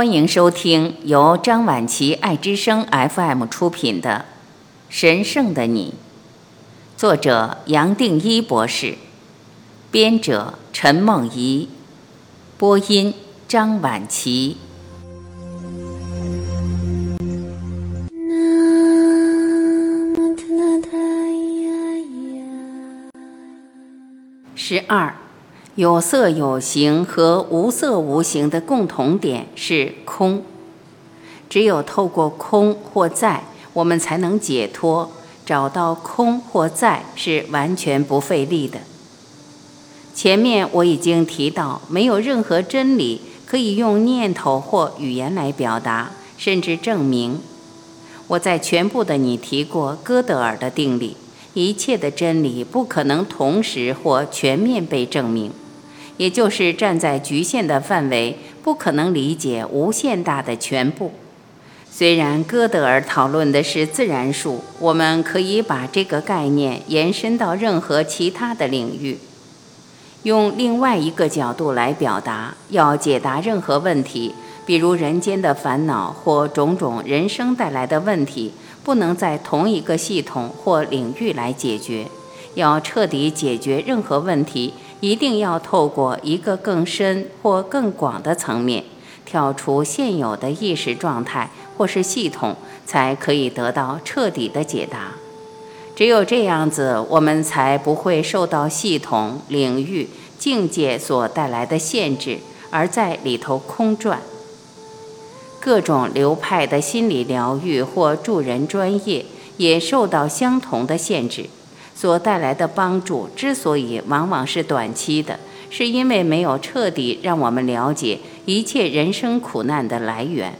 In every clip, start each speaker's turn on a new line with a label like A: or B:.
A: 欢迎收听由张晚琪爱之声 FM 出品的《神圣的你》，作者杨定一博士，编者陈梦怡，播音张晚琪。十二。有色有形和无色无形的共同点是空。只有透过空或在，我们才能解脱。找到空或在是完全不费力的。前面我已经提到，没有任何真理可以用念头或语言来表达，甚至证明。我在全部的你提过哥德尔的定理：一切的真理不可能同时或全面被证明。也就是站在局限的范围，不可能理解无限大的全部。虽然哥德尔讨论的是自然数，我们可以把这个概念延伸到任何其他的领域。用另外一个角度来表达，要解答任何问题，比如人间的烦恼或种种人生带来的问题，不能在同一个系统或领域来解决。要彻底解决任何问题。一定要透过一个更深或更广的层面，跳出现有的意识状态或是系统，才可以得到彻底的解答。只有这样子，我们才不会受到系统、领域、境界所带来的限制，而在里头空转。各种流派的心理疗愈或助人专业，也受到相同的限制。所带来的帮助之所以往往是短期的，是因为没有彻底让我们了解一切人生苦难的来源。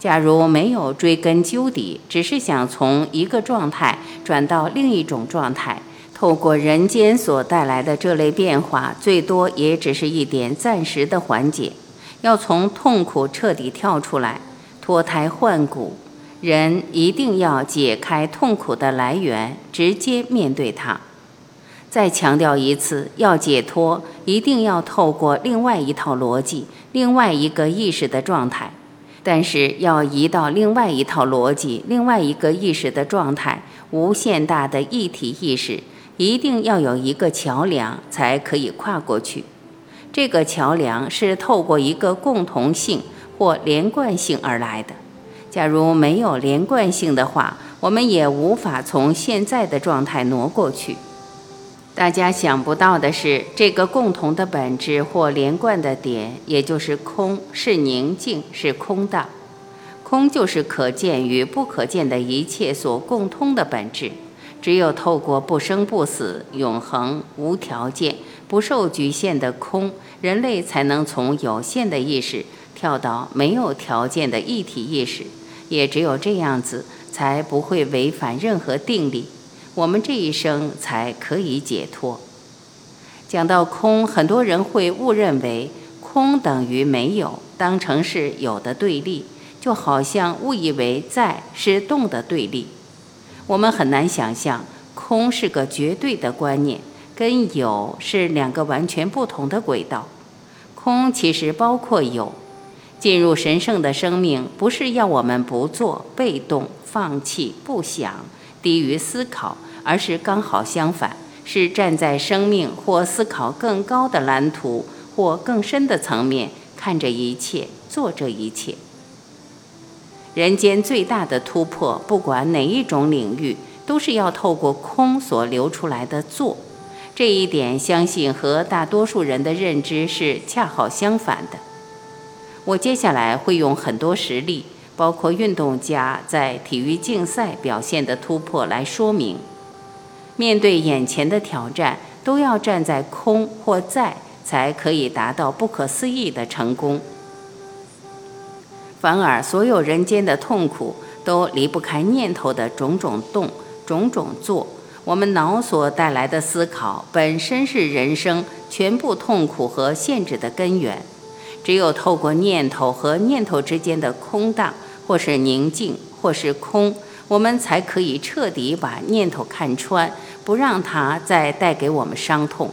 A: 假如没有追根究底，只是想从一个状态转到另一种状态，透过人间所带来的这类变化，最多也只是一点暂时的缓解。要从痛苦彻底跳出来，脱胎换骨。人一定要解开痛苦的来源，直接面对它。再强调一次，要解脱，一定要透过另外一套逻辑，另外一个意识的状态。但是要移到另外一套逻辑，另外一个意识的状态，无限大的一体意识，一定要有一个桥梁才可以跨过去。这个桥梁是透过一个共同性或连贯性而来的。假如没有连贯性的话，我们也无法从现在的状态挪过去。大家想不到的是，这个共同的本质或连贯的点，也就是空，是宁静，是空荡。空就是可见与不可见的一切所共通的本质。只有透过不生不死、永恒、无条件、不受局限的空，人类才能从有限的意识跳到没有条件的一体意识。也只有这样子，才不会违反任何定理，我们这一生才可以解脱。讲到空，很多人会误认为空等于没有，当成是有的对立，就好像误以为在是动的对立。我们很难想象，空是个绝对的观念，跟有是两个完全不同的轨道。空其实包括有。进入神圣的生命，不是要我们不做、被动、放弃、不想、低于思考，而是刚好相反，是站在生命或思考更高的蓝图或更深的层面看着一切，做这一切。人间最大的突破，不管哪一种领域，都是要透过空所流出来的做。这一点，相信和大多数人的认知是恰好相反的。我接下来会用很多实例，包括运动家在体育竞赛表现的突破来说明。面对眼前的挑战，都要站在空或在，才可以达到不可思议的成功。反而，所有人间的痛苦都离不开念头的种种动、种种做。我们脑所带来的思考，本身是人生全部痛苦和限制的根源。只有透过念头和念头之间的空荡，或是宁静，或是空，我们才可以彻底把念头看穿，不让它再带给我们伤痛。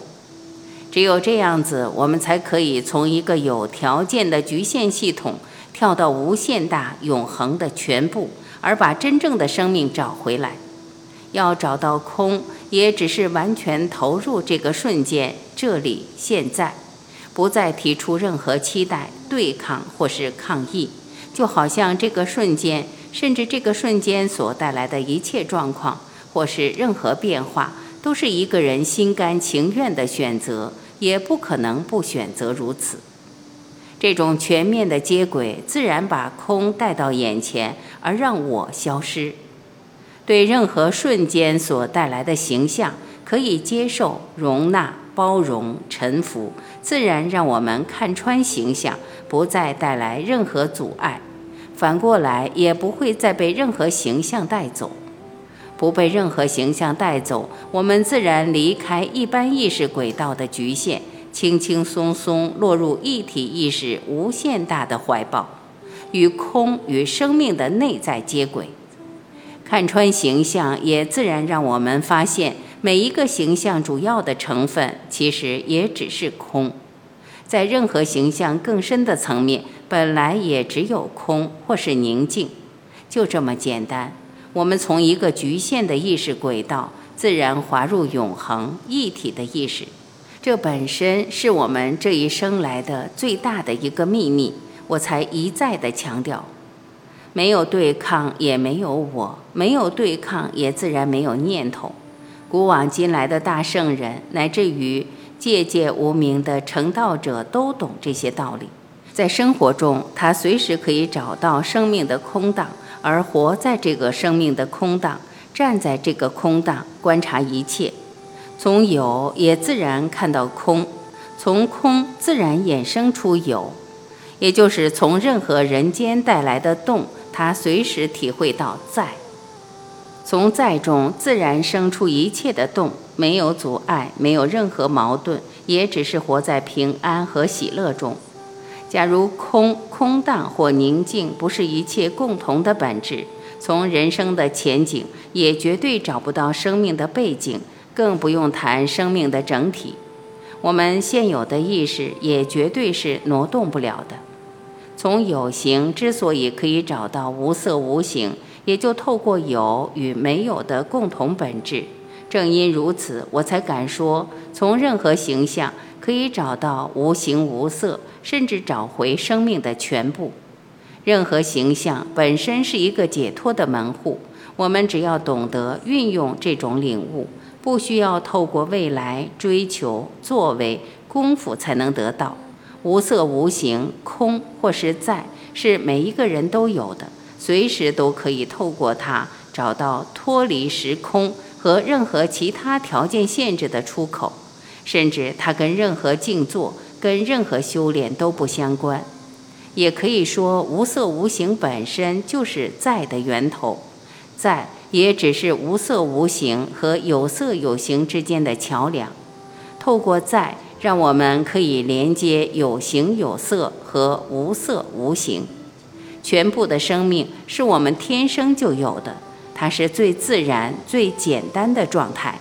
A: 只有这样子，我们才可以从一个有条件的局限系统跳到无限大永恒的全部，而把真正的生命找回来。要找到空，也只是完全投入这个瞬间，这里现在，不再提出任何期待、对抗或是抗议，就好像这个瞬间，甚至这个瞬间所带来的一切状况，或是任何变化，都是一个人心甘情愿的选择，也不可能不选择如此。这种全面的接轨，自然把空带到眼前，而让我消失。对任何瞬间所带来的形象，可以接受、容纳、包容、臣服，自然让我们看穿形象，不再带来任何阻碍。反过来，也不会再被任何形象带走。不被任何形象带走，我们自然离开一般意识轨道的局限，轻轻松松落入一体意识无限大的怀抱，与空与生命的内在接轨。看穿形象，也自然让我们发现，每一个形象主要的成分其实也只是空。在任何形象更深的层面，本来也只有空或是宁静，就这么简单。我们从一个局限的意识轨道，自然滑入永恒一体的意识。这本身是我们这一生来的最大的一个秘密，我才一再的强调。没有对抗，也没有我；没有对抗，也自然没有念头。古往今来的大圣人，乃至于界界无名的成道者，都懂这些道理。在生活中，他随时可以找到生命的空档，而活在这个生命的空档，站在这个空档，观察一切。从有，也自然看到空；从空，自然衍生出有，也就是从任何人间带来的动。他随时体会到在，从在中自然生出一切的动，没有阻碍，没有任何矛盾，也只是活在平安和喜乐中。假如空、空荡或宁静不是一切共同的本质，从人生的前景也绝对找不到生命的背景，更不用谈生命的整体。我们现有的意识也绝对是挪动不了的。从有形之所以可以找到无色无形，也就透过有与没有的共同本质。正因如此，我才敢说，从任何形象可以找到无形无色，甚至找回生命的全部。任何形象本身是一个解脱的门户，我们只要懂得运用这种领悟，不需要透过未来追求作为功夫才能得到。无色无形，空或是在，是每一个人都有的，随时都可以透过它找到脱离时空和任何其他条件限制的出口，甚至它跟任何静坐、跟任何修炼都不相关。也可以说，无色无形本身就是在的源头，在也只是无色无形和有色有形之间的桥梁，透过在。让我们可以连接有形有色和无色无形，全部的生命是我们天生就有的，它是最自然、最简单的状态。